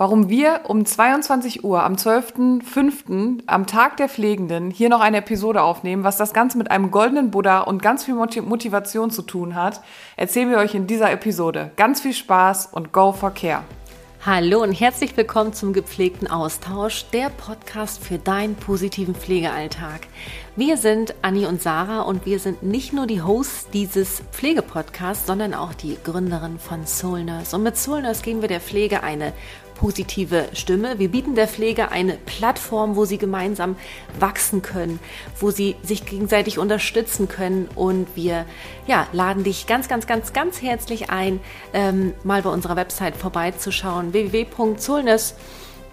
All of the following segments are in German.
warum wir um 22 Uhr am 12.05. am Tag der Pflegenden hier noch eine Episode aufnehmen, was das Ganze mit einem goldenen Buddha und ganz viel Motivation zu tun hat, erzählen wir euch in dieser Episode. Ganz viel Spaß und go for care. Hallo und herzlich willkommen zum gepflegten Austausch, der Podcast für deinen positiven Pflegealltag. Wir sind Anni und Sarah und wir sind nicht nur die Hosts dieses Pflegepodcasts, sondern auch die Gründerin von Soul Nurse. Und mit Soul Nurse geben wir der Pflege eine positive Stimme. Wir bieten der Pflege eine Plattform, wo sie gemeinsam wachsen können, wo sie sich gegenseitig unterstützen können. Und wir ja, laden dich ganz, ganz, ganz, ganz herzlich ein, ähm, mal bei unserer Website vorbeizuschauen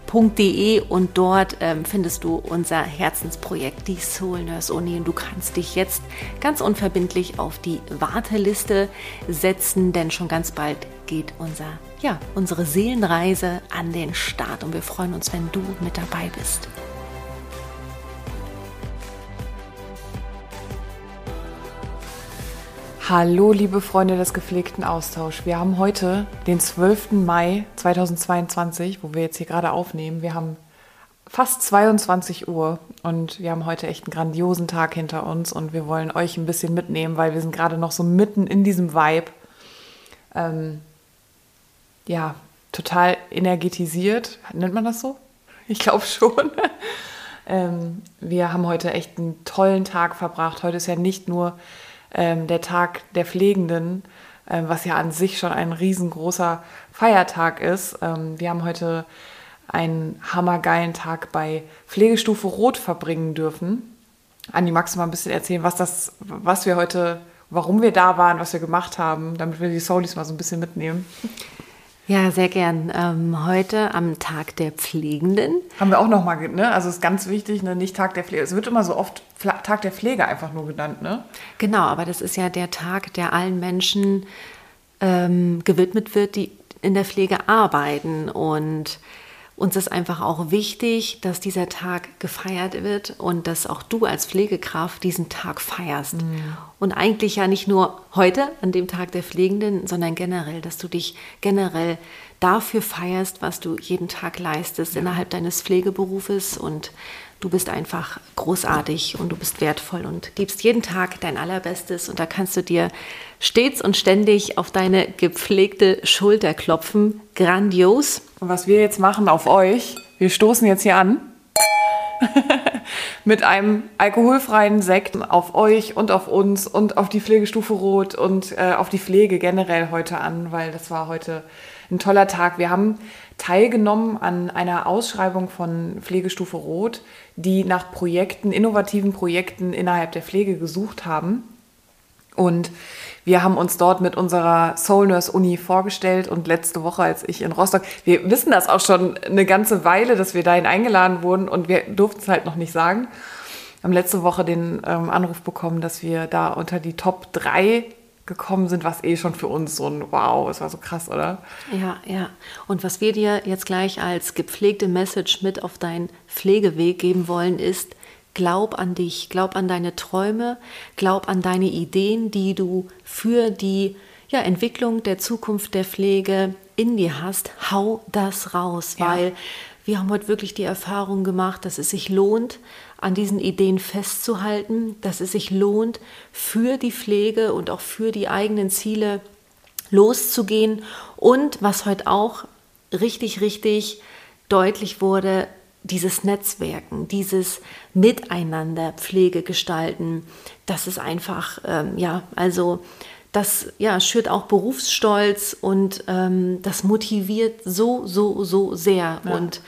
www.soulness.de und dort ähm, findest du unser Herzensprojekt, die Soul Nurse Uni. Und du kannst dich jetzt ganz unverbindlich auf die Warteliste setzen, denn schon ganz bald geht unser ja, unsere Seelenreise an den Start und wir freuen uns, wenn du mit dabei bist. Hallo, liebe Freunde des gepflegten Austauschs. Wir haben heute den 12. Mai 2022, wo wir jetzt hier gerade aufnehmen. Wir haben fast 22 Uhr und wir haben heute echt einen grandiosen Tag hinter uns und wir wollen euch ein bisschen mitnehmen, weil wir sind gerade noch so mitten in diesem Vibe. Ähm, ja, total energetisiert. Nennt man das so? Ich glaube schon. ähm, wir haben heute echt einen tollen Tag verbracht. Heute ist ja nicht nur ähm, der Tag der Pflegenden, ähm, was ja an sich schon ein riesengroßer Feiertag ist. Ähm, wir haben heute einen hammergeilen Tag bei Pflegestufe Rot verbringen dürfen. Anni, magst du mal ein bisschen erzählen, was das, was wir heute, warum wir da waren, was wir gemacht haben, damit wir die Soulies mal so ein bisschen mitnehmen? Ja, sehr gern. Ähm, heute am Tag der Pflegenden. Haben wir auch nochmal, ne? Also ist ganz wichtig, ne? nicht Tag der Pflege. Es wird immer so oft Tag der Pflege einfach nur genannt, ne? Genau, aber das ist ja der Tag, der allen Menschen ähm, gewidmet wird, die in der Pflege arbeiten. Und uns ist einfach auch wichtig, dass dieser Tag gefeiert wird und dass auch du als Pflegekraft diesen Tag feierst. Mhm. Und eigentlich ja nicht nur heute an dem Tag der Pflegenden, sondern generell, dass du dich generell dafür feierst, was du jeden Tag leistest ja. innerhalb deines Pflegeberufes und du bist einfach großartig und du bist wertvoll und gibst jeden Tag dein Allerbestes und da kannst du dir stets und ständig auf deine gepflegte Schulter klopfen. Grandios. Und was wir jetzt machen auf euch, wir stoßen jetzt hier an mit einem alkoholfreien Sekt auf euch und auf uns und auf die Pflegestufe Rot und äh, auf die Pflege generell heute an, weil das war heute ein toller Tag. Wir haben teilgenommen an einer Ausschreibung von Pflegestufe Rot, die nach Projekten, innovativen Projekten innerhalb der Pflege gesucht haben. Und wir haben uns dort mit unserer Soul Nurse Uni vorgestellt und letzte Woche, als ich in Rostock, wir wissen das auch schon eine ganze Weile, dass wir dahin eingeladen wurden und wir durften es halt noch nicht sagen. Haben letzte Woche den ähm, Anruf bekommen, dass wir da unter die Top 3 gekommen sind, was eh schon für uns so ein Wow, es war so krass, oder? Ja, ja. Und was wir dir jetzt gleich als gepflegte Message mit auf deinen Pflegeweg geben wollen, ist, Glaub an dich, glaub an deine Träume, glaub an deine Ideen, die du für die ja, Entwicklung der Zukunft der Pflege in dir hast. Hau das raus, ja. weil wir haben heute wirklich die Erfahrung gemacht, dass es sich lohnt, an diesen Ideen festzuhalten, dass es sich lohnt, für die Pflege und auch für die eigenen Ziele loszugehen. Und was heute auch richtig, richtig deutlich wurde, dieses Netzwerken, dieses Miteinander Pflege gestalten, das ist einfach, ähm, ja, also das ja, schürt auch Berufsstolz und ähm, das motiviert so, so, so sehr. Ja. Und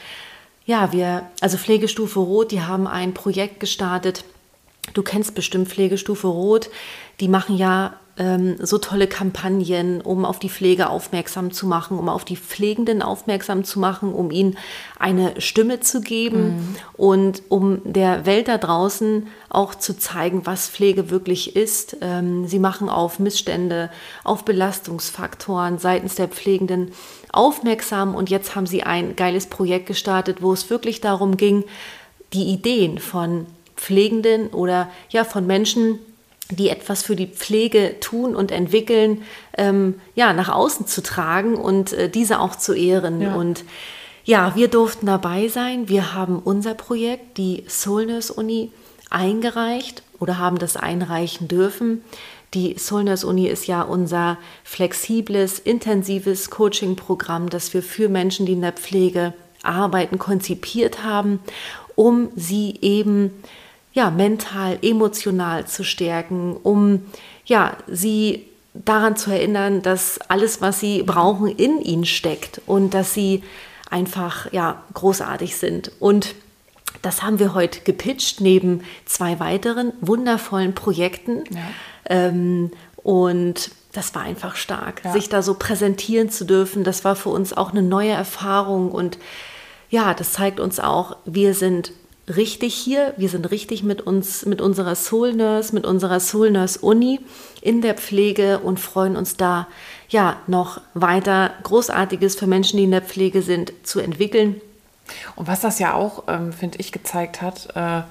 ja, wir, also Pflegestufe Rot, die haben ein Projekt gestartet. Du kennst bestimmt Pflegestufe Rot. Die machen ja ähm, so tolle Kampagnen, um auf die Pflege aufmerksam zu machen, um auf die Pflegenden aufmerksam zu machen, um ihnen eine Stimme zu geben mhm. und um der Welt da draußen auch zu zeigen, was Pflege wirklich ist. Ähm, sie machen auf Missstände, auf Belastungsfaktoren seitens der Pflegenden aufmerksam und jetzt haben sie ein geiles Projekt gestartet, wo es wirklich darum ging, die Ideen von Pflegenden oder ja von Menschen, die etwas für die Pflege tun und entwickeln, ähm, ja, nach außen zu tragen und äh, diese auch zu ehren. Ja. Und ja, wir durften dabei sein. Wir haben unser Projekt, die Soulness Uni, eingereicht oder haben das einreichen dürfen. Die Soulness Uni ist ja unser flexibles, intensives Coaching-Programm, das wir für Menschen, die in der Pflege arbeiten, konzipiert haben, um sie eben ja, mental, emotional zu stärken, um ja, sie daran zu erinnern, dass alles, was sie brauchen, in ihnen steckt und dass sie einfach ja, großartig sind. Und das haben wir heute gepitcht neben zwei weiteren wundervollen Projekten. Ja. Ähm, und das war einfach stark, ja. sich da so präsentieren zu dürfen. Das war für uns auch eine neue Erfahrung. Und ja, das zeigt uns auch, wir sind richtig hier. Wir sind richtig mit uns, mit unserer Soul Nurse, mit unserer Soul Nurse Uni in der Pflege und freuen uns da ja noch weiter Großartiges für Menschen, die in der Pflege sind, zu entwickeln. Und was das ja auch, ähm, finde ich, gezeigt hat, äh,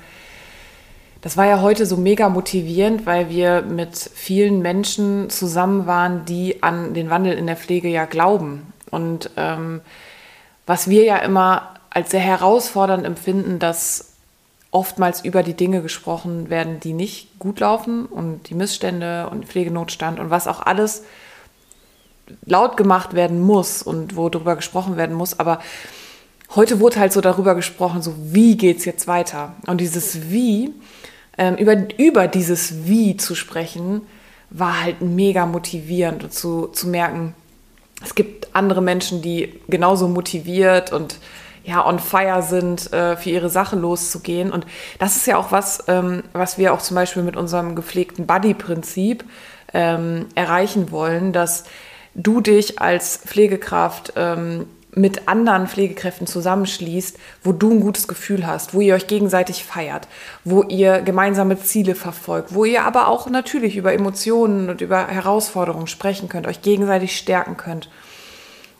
das war ja heute so mega motivierend, weil wir mit vielen Menschen zusammen waren, die an den Wandel in der Pflege ja glauben. Und ähm, was wir ja immer als sehr herausfordernd empfinden, dass oftmals über die Dinge gesprochen werden, die nicht gut laufen und die Missstände und Pflegenotstand und was auch alles laut gemacht werden muss und wo darüber gesprochen werden muss. Aber heute wurde halt so darüber gesprochen, so wie geht es jetzt weiter? Und dieses Wie, ähm, über, über dieses Wie zu sprechen, war halt mega motivierend und zu, zu merken, es gibt andere Menschen, die genauso motiviert und ja, on fire sind, äh, für ihre Sache loszugehen. Und das ist ja auch was, ähm, was wir auch zum Beispiel mit unserem gepflegten Buddy-Prinzip ähm, erreichen wollen, dass du dich als Pflegekraft ähm, mit anderen Pflegekräften zusammenschließt, wo du ein gutes Gefühl hast, wo ihr euch gegenseitig feiert, wo ihr gemeinsame Ziele verfolgt, wo ihr aber auch natürlich über Emotionen und über Herausforderungen sprechen könnt, euch gegenseitig stärken könnt.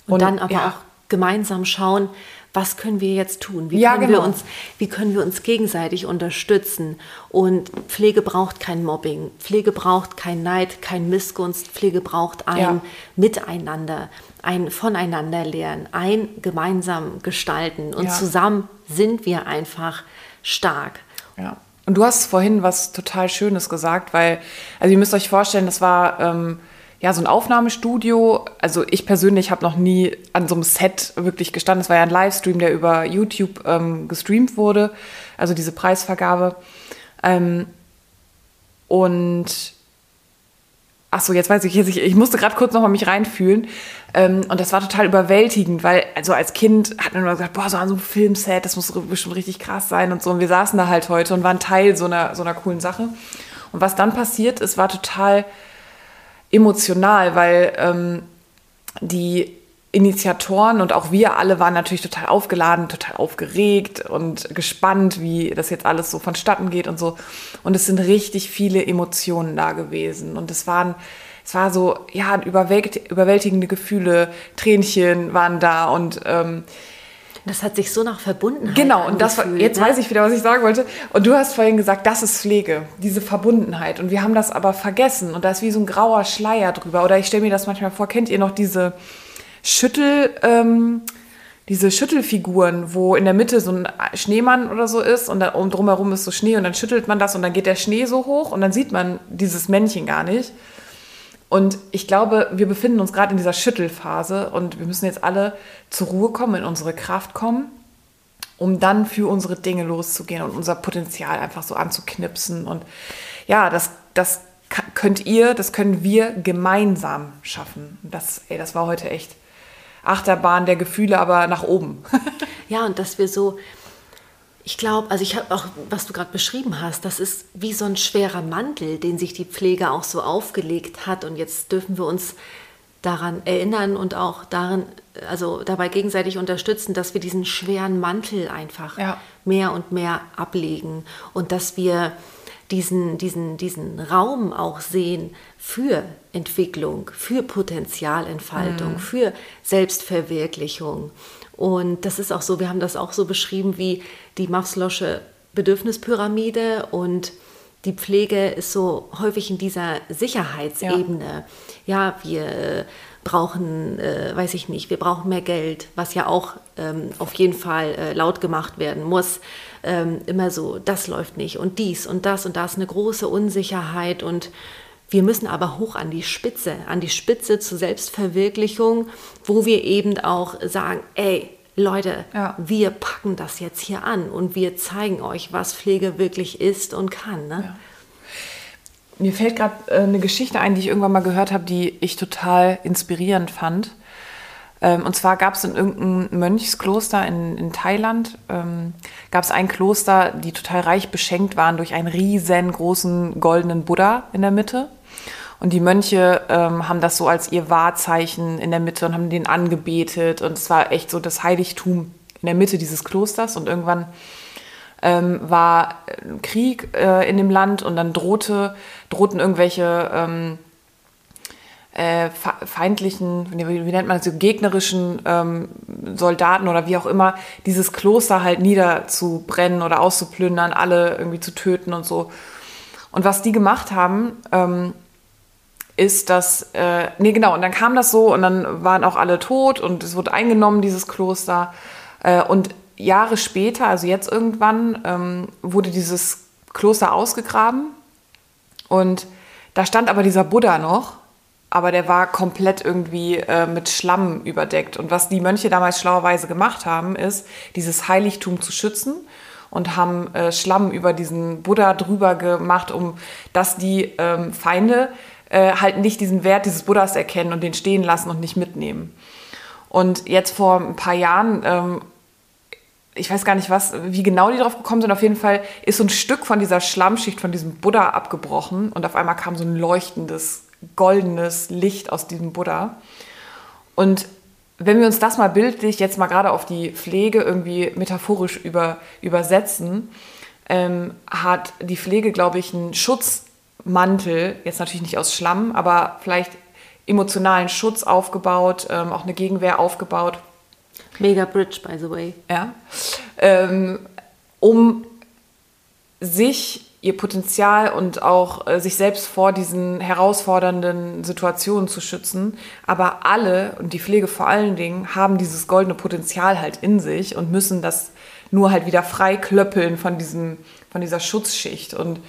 Und, und dann aber ja. auch gemeinsam schauen, was können wir jetzt tun? Wie, ja, können genau. wir uns, wie können wir uns gegenseitig unterstützen? Und Pflege braucht kein Mobbing, Pflege braucht kein Neid, kein Missgunst, Pflege braucht ein ja. Miteinander, ein Voneinanderlernen, ein gemeinsam gestalten. Und ja. zusammen sind wir einfach stark. Ja. Und du hast vorhin was total Schönes gesagt, weil, also ihr müsst euch vorstellen, das war ähm, ja, so ein Aufnahmestudio. Also ich persönlich habe noch nie an so einem Set wirklich gestanden. Es war ja ein Livestream, der über YouTube ähm, gestreamt wurde, also diese Preisvergabe. Ähm, und ach so, jetzt weiß ich, ich, ich musste gerade kurz noch mal mich reinfühlen. Ähm, und das war total überwältigend, weil also als Kind hat man immer gesagt, boah, so an so einem Filmset, das muss bestimmt richtig krass sein und so. Und wir saßen da halt heute und waren Teil so einer, so einer coolen Sache. Und was dann passiert ist, war total emotional, weil ähm, die Initiatoren und auch wir alle waren natürlich total aufgeladen, total aufgeregt und gespannt, wie das jetzt alles so vonstatten geht und so. Und es sind richtig viele Emotionen da gewesen. Und es waren, es war so, ja, überwältigende Gefühle, Tränchen waren da und ähm, das hat sich so nach Verbundenheit Genau, und das jetzt ne? weiß ich wieder, was ich sagen wollte. Und du hast vorhin gesagt, das ist Pflege, diese Verbundenheit. Und wir haben das aber vergessen. Und da ist wie so ein grauer Schleier drüber. Oder ich stelle mir das manchmal vor, kennt ihr noch diese Schüttel, ähm, diese Schüttelfiguren, wo in der Mitte so ein Schneemann oder so ist und, da, und drumherum ist so Schnee und dann schüttelt man das und dann geht der Schnee so hoch und dann sieht man dieses Männchen gar nicht. Und ich glaube, wir befinden uns gerade in dieser Schüttelphase und wir müssen jetzt alle zur Ruhe kommen, in unsere Kraft kommen, um dann für unsere Dinge loszugehen und unser Potenzial einfach so anzuknipsen. Und ja, das, das könnt ihr, das können wir gemeinsam schaffen. Das, ey, das war heute echt Achterbahn der Gefühle, aber nach oben. ja, und dass wir so ich glaube, also ich habe auch, was du gerade beschrieben hast, das ist wie so ein schwerer Mantel, den sich die Pflege auch so aufgelegt hat. Und jetzt dürfen wir uns daran erinnern und auch darin, also dabei gegenseitig unterstützen, dass wir diesen schweren Mantel einfach ja. mehr und mehr ablegen und dass wir diesen, diesen, diesen Raum auch sehen für Entwicklung, für Potenzialentfaltung, mhm. für Selbstverwirklichung. Und das ist auch so, wir haben das auch so beschrieben wie die Maslow'sche Bedürfnispyramide und die Pflege ist so häufig in dieser Sicherheitsebene. Ja, ja wir brauchen, äh, weiß ich nicht, wir brauchen mehr Geld, was ja auch ähm, auf jeden Fall äh, laut gemacht werden muss. Ähm, immer so, das läuft nicht und dies und das und da ist eine große Unsicherheit und wir müssen aber hoch an die Spitze, an die Spitze zur Selbstverwirklichung, wo wir eben auch sagen, ey, Leute, ja. wir packen das jetzt hier an und wir zeigen euch, was Pflege wirklich ist und kann. Ne? Ja. Mir fällt gerade äh, eine Geschichte ein, die ich irgendwann mal gehört habe, die ich total inspirierend fand. Ähm, und zwar gab es in irgendeinem Mönchskloster in, in Thailand, ähm, gab es ein Kloster, die total reich beschenkt waren durch einen riesengroßen goldenen Buddha in der Mitte. Und die Mönche ähm, haben das so als ihr Wahrzeichen in der Mitte und haben den angebetet. Und es war echt so das Heiligtum in der Mitte dieses Klosters. Und irgendwann ähm, war Krieg äh, in dem Land und dann drohte, drohten irgendwelche ähm, äh, feindlichen, wie, nennt man das, gegnerischen ähm, Soldaten oder wie auch immer, dieses Kloster halt niederzubrennen oder auszuplündern, alle irgendwie zu töten und so. Und was die gemacht haben, ähm, ist, dass, äh, nee, genau, und dann kam das so und dann waren auch alle tot und es wurde eingenommen, dieses Kloster. Äh, und Jahre später, also jetzt irgendwann, ähm, wurde dieses Kloster ausgegraben und da stand aber dieser Buddha noch, aber der war komplett irgendwie äh, mit Schlamm überdeckt. Und was die Mönche damals schlauerweise gemacht haben, ist, dieses Heiligtum zu schützen und haben äh, Schlamm über diesen Buddha drüber gemacht, um dass die ähm, Feinde äh, halt nicht diesen Wert dieses Buddhas erkennen und den stehen lassen und nicht mitnehmen. Und jetzt vor ein paar Jahren, ähm, ich weiß gar nicht was, wie genau die drauf gekommen sind, auf jeden Fall ist so ein Stück von dieser Schlammschicht von diesem Buddha abgebrochen und auf einmal kam so ein leuchtendes, goldenes Licht aus diesem Buddha. Und wenn wir uns das mal bildlich jetzt mal gerade auf die Pflege irgendwie metaphorisch über, übersetzen, ähm, hat die Pflege, glaube ich, einen Schutz Mantel, jetzt natürlich nicht aus Schlamm, aber vielleicht emotionalen Schutz aufgebaut, ähm, auch eine Gegenwehr aufgebaut. Mega Bridge, by the way. Ja. Ähm, um sich ihr Potenzial und auch äh, sich selbst vor diesen herausfordernden Situationen zu schützen. Aber alle und die Pflege vor allen Dingen haben dieses goldene Potenzial halt in sich und müssen das nur halt wieder frei klöppeln von, diesem, von dieser Schutzschicht. Und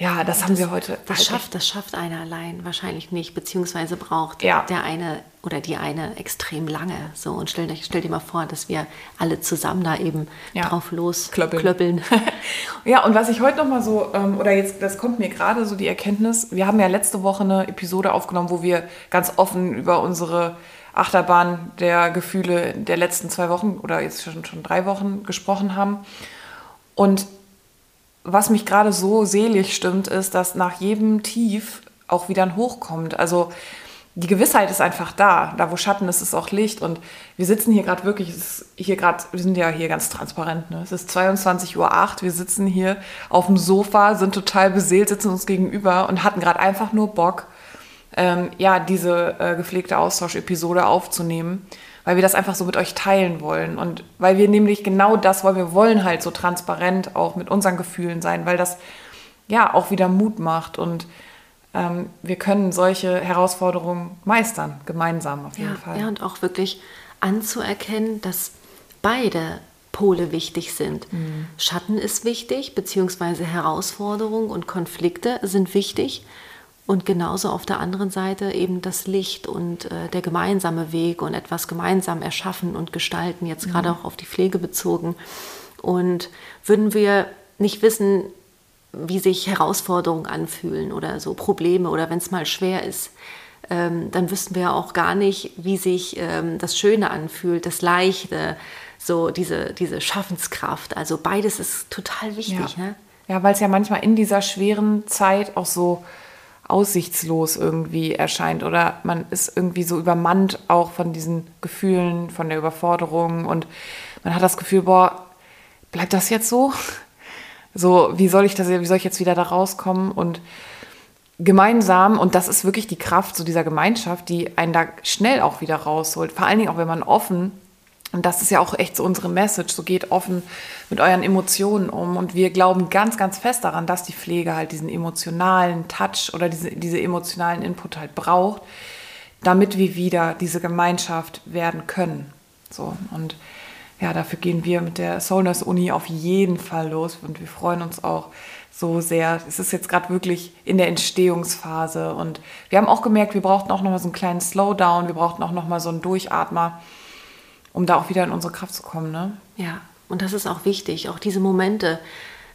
ja, das, das haben wir heute. Das schafft, das schafft einer allein wahrscheinlich nicht, beziehungsweise braucht ja. der eine oder die eine extrem lange. So und stell, stell dir mal vor, dass wir alle zusammen da eben ja. drauf losklöppeln. ja, und was ich heute noch mal so ähm, oder jetzt, das kommt mir gerade so die Erkenntnis. Wir haben ja letzte Woche eine Episode aufgenommen, wo wir ganz offen über unsere Achterbahn der Gefühle der letzten zwei Wochen oder jetzt schon, schon drei Wochen gesprochen haben. Und was mich gerade so selig stimmt, ist, dass nach jedem Tief auch wieder ein Hoch kommt. Also die Gewissheit ist einfach da. Da, wo Schatten ist, ist auch Licht. Und wir sitzen hier gerade wirklich, hier gerade, wir sind ja hier ganz transparent. Ne? Es ist 22.08 Uhr, wir sitzen hier auf dem Sofa, sind total beseelt, sitzen uns gegenüber und hatten gerade einfach nur Bock, ähm, ja, diese äh, gepflegte Austausch-Episode aufzunehmen weil wir das einfach so mit euch teilen wollen und weil wir nämlich genau das wollen. Wir wollen halt so transparent auch mit unseren Gefühlen sein, weil das ja auch wieder Mut macht und ähm, wir können solche Herausforderungen meistern, gemeinsam auf jeden ja, Fall. Ja, und auch wirklich anzuerkennen, dass beide Pole wichtig sind. Mhm. Schatten ist wichtig, beziehungsweise Herausforderungen und Konflikte sind wichtig. Und genauso auf der anderen Seite eben das Licht und äh, der gemeinsame Weg und etwas gemeinsam erschaffen und gestalten, jetzt mhm. gerade auch auf die Pflege bezogen. Und würden wir nicht wissen, wie sich Herausforderungen anfühlen oder so Probleme oder wenn es mal schwer ist, ähm, dann wüssten wir auch gar nicht, wie sich ähm, das Schöne anfühlt, das Leichte, so diese, diese Schaffenskraft. Also beides ist total wichtig. Ja, ne? ja weil es ja manchmal in dieser schweren Zeit auch so aussichtslos irgendwie erscheint oder man ist irgendwie so übermannt auch von diesen Gefühlen, von der Überforderung und man hat das Gefühl, boah, bleibt das jetzt so? So, wie soll ich das, wie soll ich jetzt wieder da rauskommen und gemeinsam und das ist wirklich die Kraft so dieser Gemeinschaft, die einen da schnell auch wieder rausholt. Vor allen Dingen auch, wenn man offen und das ist ja auch echt so unsere Message. So geht offen mit euren Emotionen um. Und wir glauben ganz, ganz fest daran, dass die Pflege halt diesen emotionalen Touch oder diese, diese emotionalen Input halt braucht, damit wir wieder diese Gemeinschaft werden können. So, und ja, dafür gehen wir mit der Soulness Uni auf jeden Fall los und wir freuen uns auch so sehr. Es ist jetzt gerade wirklich in der Entstehungsphase und wir haben auch gemerkt, wir brauchten auch noch mal so einen kleinen Slowdown, wir brauchten auch noch mal so einen Durchatmer, um da auch wieder in unsere Kraft zu kommen. Ne? Ja, und das ist auch wichtig, auch diese Momente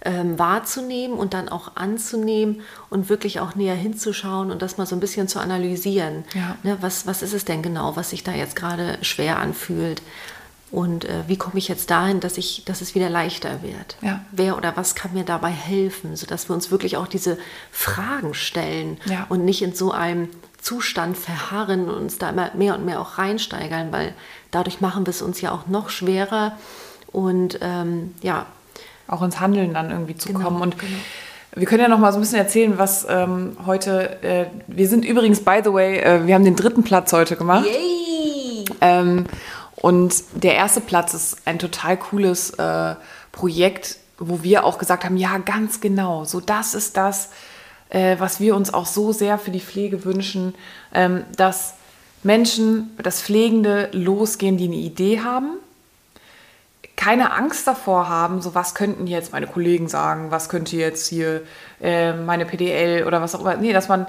ähm, wahrzunehmen und dann auch anzunehmen und wirklich auch näher hinzuschauen und das mal so ein bisschen zu analysieren. Ja. Ne, was, was ist es denn genau, was sich da jetzt gerade schwer anfühlt? Und äh, wie komme ich jetzt dahin, dass, ich, dass es wieder leichter wird? Ja. Wer oder was kann mir dabei helfen, sodass wir uns wirklich auch diese Fragen stellen ja. und nicht in so einem Zustand verharren und uns da immer mehr und mehr auch reinsteigern, weil dadurch machen wir es uns ja auch noch schwerer und ähm, ja, auch ins Handeln dann irgendwie zu genau, kommen. Und genau. wir können ja noch mal so ein bisschen erzählen, was ähm, heute. Äh, wir sind übrigens, by the way, äh, wir haben den dritten Platz heute gemacht. Yay! Ähm, und der erste Platz ist ein total cooles äh, Projekt, wo wir auch gesagt haben, ja, ganz genau, so das ist das, äh, was wir uns auch so sehr für die Pflege wünschen, ähm, dass Menschen, das Pflegende losgehen, die eine Idee haben keine Angst davor haben, so was könnten jetzt meine Kollegen sagen, was könnte jetzt hier äh, meine PDL oder was auch immer. Nee, dass man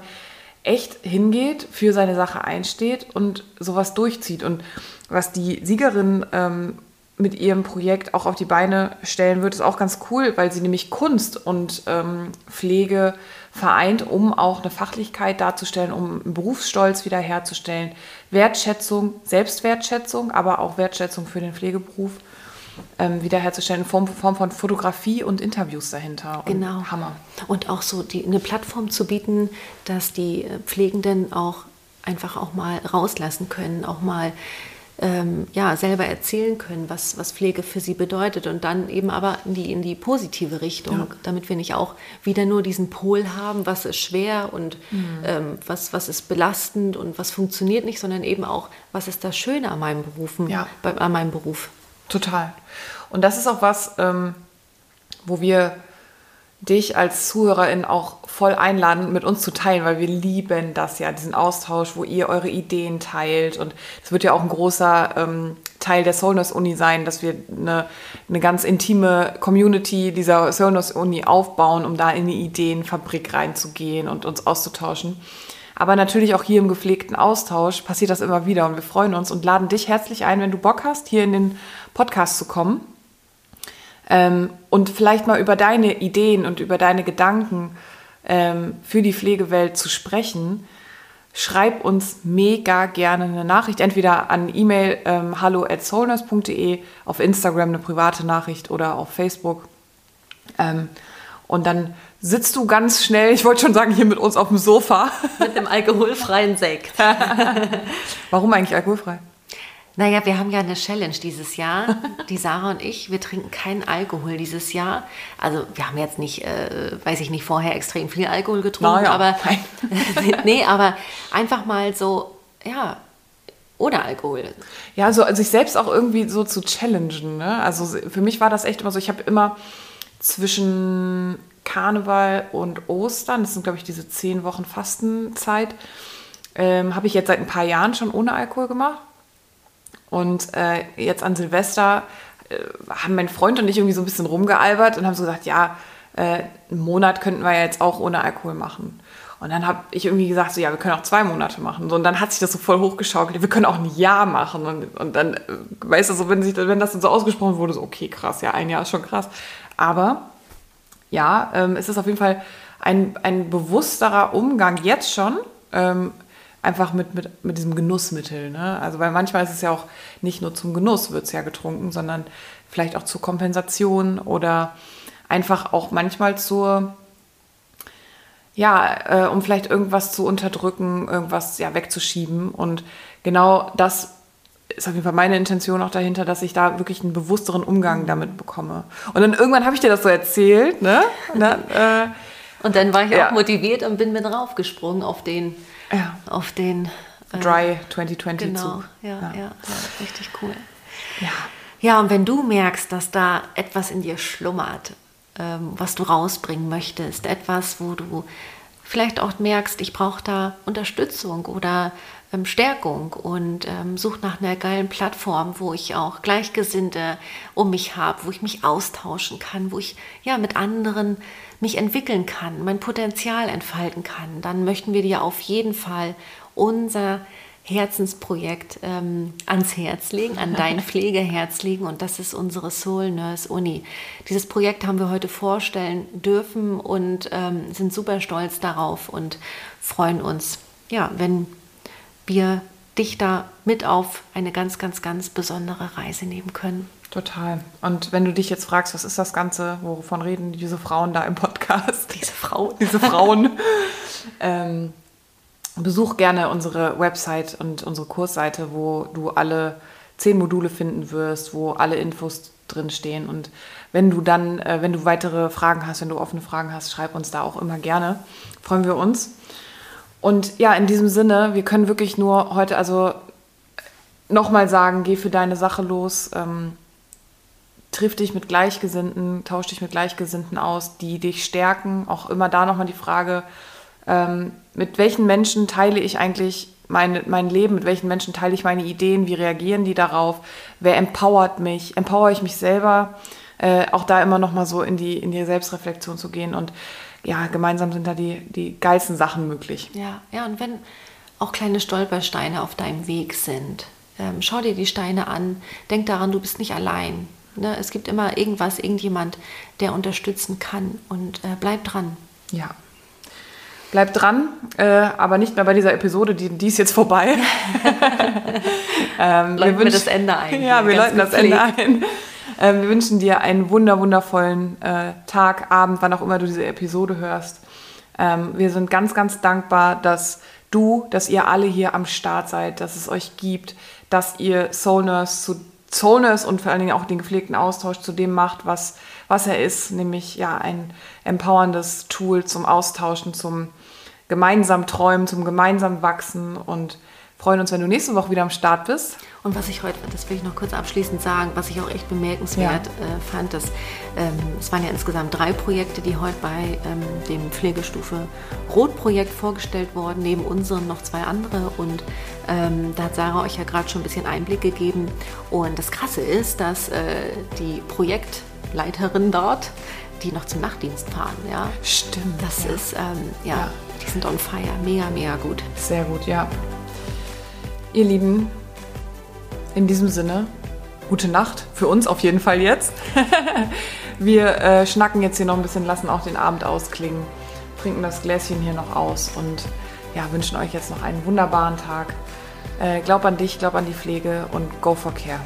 echt hingeht, für seine Sache einsteht und sowas durchzieht. Und was die Siegerin ähm, mit ihrem Projekt auch auf die Beine stellen wird, ist auch ganz cool, weil sie nämlich Kunst und ähm, Pflege vereint, um auch eine Fachlichkeit darzustellen, um Berufsstolz wiederherzustellen, Wertschätzung, Selbstwertschätzung, aber auch Wertschätzung für den Pflegeberuf ähm, wiederherzustellen, in Form, Form, von Fotografie und Interviews dahinter. Und genau. Hammer. Und auch so die, eine Plattform zu bieten, dass die äh, Pflegenden auch einfach auch mal rauslassen können, auch mal ähm, ja, selber erzählen können, was, was Pflege für sie bedeutet und dann eben aber in die, in die positive Richtung, ja. damit wir nicht auch wieder nur diesen Pol haben, was ist schwer und mhm. ähm, was, was ist belastend und was funktioniert nicht, sondern eben auch, was ist das Schöne an meinem, Berufen, ja. bei, an meinem Beruf. Total. Und das ist auch was, ähm, wo wir dich als Zuhörerin auch voll einladen, mit uns zu teilen, weil wir lieben das ja, diesen Austausch, wo ihr eure Ideen teilt. Und es wird ja auch ein großer ähm, Teil der Soulness Uni sein, dass wir eine, eine ganz intime Community dieser Soulness Uni aufbauen, um da in die Ideenfabrik reinzugehen und uns auszutauschen. Aber natürlich auch hier im gepflegten Austausch passiert das immer wieder und wir freuen uns und laden dich herzlich ein, wenn du Bock hast, hier in den Podcast zu kommen ähm, und vielleicht mal über deine Ideen und über deine Gedanken ähm, für die Pflegewelt zu sprechen. Schreib uns mega gerne eine Nachricht, entweder an E-Mail ähm, hallo at soulness.de, auf Instagram eine private Nachricht oder auf Facebook. Ähm, und dann sitzt du ganz schnell, ich wollte schon sagen, hier mit uns auf dem Sofa. Mit dem alkoholfreien Sekt. Warum eigentlich alkoholfrei? Naja, wir haben ja eine Challenge dieses Jahr, die Sarah und ich. Wir trinken keinen Alkohol dieses Jahr. Also wir haben jetzt nicht, äh, weiß ich nicht, vorher extrem viel Alkohol getrunken, ja, aber nee, aber einfach mal so, ja, ohne Alkohol. Ja, so also sich selbst auch irgendwie so zu challengen. Ne? Also für mich war das echt immer so, ich habe immer zwischen Karneval und Ostern, das sind, glaube ich, diese zehn Wochen Fastenzeit, ähm, habe ich jetzt seit ein paar Jahren schon ohne Alkohol gemacht. Und äh, jetzt an Silvester äh, haben mein Freund und ich irgendwie so ein bisschen rumgealbert und haben so gesagt, ja, äh, einen Monat könnten wir jetzt auch ohne Alkohol machen. Und dann habe ich irgendwie gesagt, so ja, wir können auch zwei Monate machen. So, und dann hat sich das so voll hochgeschaukelt. Wir können auch ein Jahr machen. Und, und dann, äh, weißt du, so, wenn, sich, wenn das dann so ausgesprochen wurde, so okay, krass, ja, ein Jahr ist schon krass. Aber ja, ähm, es ist auf jeden Fall ein, ein bewussterer Umgang jetzt schon, ähm, einfach mit, mit, mit diesem Genussmittel. Ne? Also, weil manchmal ist es ja auch nicht nur zum Genuss wird es ja getrunken, sondern vielleicht auch zur Kompensation oder einfach auch manchmal zur, ja, äh, um vielleicht irgendwas zu unterdrücken, irgendwas ja wegzuschieben. Und genau das ist auf jeden Fall meine Intention auch dahinter, dass ich da wirklich einen bewussteren Umgang damit bekomme. Und dann irgendwann habe ich dir das so erzählt, ne? Und dann, äh, und dann war ich ja. auch motiviert und bin mit raufgesprungen auf den, ja. auf den äh, Dry 2020 genau, Zug. Ja, ja, richtig cool. Ja. Ja, und wenn du merkst, dass da etwas in dir schlummert, ähm, was du rausbringen möchtest, etwas, wo du vielleicht auch merkst, ich brauche da Unterstützung oder ähm, Stärkung und ähm, sucht nach einer geilen Plattform, wo ich auch Gleichgesinnte um mich habe, wo ich mich austauschen kann, wo ich ja mit anderen mich entwickeln kann, mein Potenzial entfalten kann, dann möchten wir dir auf jeden Fall unser Herzensprojekt ähm, ans Herz legen, an dein Pflegeherz legen und das ist unsere Soul Nurse Uni. Dieses Projekt haben wir heute vorstellen dürfen und ähm, sind super stolz darauf und freuen uns, ja, wenn wir dich da mit auf eine ganz, ganz, ganz besondere Reise nehmen können. Total. Und wenn du dich jetzt fragst, was ist das Ganze, wovon reden diese Frauen da im Podcast? Diese Frauen. Diese Frauen. ähm, besuch gerne unsere Website und unsere Kursseite, wo du alle zehn Module finden wirst, wo alle Infos drin stehen. Und wenn du dann, äh, wenn du weitere Fragen hast, wenn du offene Fragen hast, schreib uns da auch immer gerne. Freuen wir uns. Und ja, in diesem Sinne, wir können wirklich nur heute, also nochmal sagen, geh für deine Sache los, ähm, triff dich mit Gleichgesinnten, tausch dich mit Gleichgesinnten aus, die dich stärken. Auch immer da nochmal die Frage, ähm, mit welchen Menschen teile ich eigentlich mein, mein Leben, mit welchen Menschen teile ich meine Ideen, wie reagieren die darauf, wer empowert mich, empower ich mich selber, äh, auch da immer nochmal so in die, in die Selbstreflexion zu gehen und ja, gemeinsam sind da die, die geilsten Sachen möglich. Ja, ja, und wenn auch kleine Stolpersteine auf deinem Weg sind, ähm, schau dir die Steine an, denk daran, du bist nicht allein. Ne? Es gibt immer irgendwas, irgendjemand, der unterstützen kann und äh, bleib dran. Ja, Bleibt dran, äh, aber nicht mehr bei dieser Episode, die, die ist jetzt vorbei. ähm, wir, wir das Ende ein. Ja, wir läuten das Ende ein. Ähm, wir wünschen dir einen wunder, wundervollen äh, Tag, Abend, wann auch immer du diese Episode hörst. Ähm, wir sind ganz, ganz dankbar, dass du, dass ihr alle hier am Start seid, dass es euch gibt, dass ihr Soul Nurse zu Soul Nurse und vor allen Dingen auch den gepflegten Austausch zu dem macht, was, was er ist, nämlich ja ein empowerndes Tool zum Austauschen, zum gemeinsam träumen, zum gemeinsam wachsen und freuen uns, wenn du nächste Woche wieder am Start bist. Und was ich heute, das will ich noch kurz abschließend sagen, was ich auch echt bemerkenswert ja. äh, fand, dass ähm, es waren ja insgesamt drei Projekte, die heute bei ähm, dem Pflegestufe Rot-Projekt vorgestellt wurden, neben unseren noch zwei andere. Und ähm, da hat Sarah euch ja gerade schon ein bisschen Einblick gegeben. Und das Krasse ist, dass äh, die Projektleiterin dort die noch zum Nachtdienst fahren. Ja? Stimmt. Das ja. ist, ähm, ja, ja, die sind on fire. Mega, mega gut. Sehr gut, ja. Ihr Lieben, in diesem Sinne, gute Nacht. Für uns auf jeden Fall jetzt. Wir äh, schnacken jetzt hier noch ein bisschen, lassen auch den Abend ausklingen, trinken das Gläschen hier noch aus und ja, wünschen euch jetzt noch einen wunderbaren Tag. Äh, glaub an dich, glaub an die Pflege und go for care.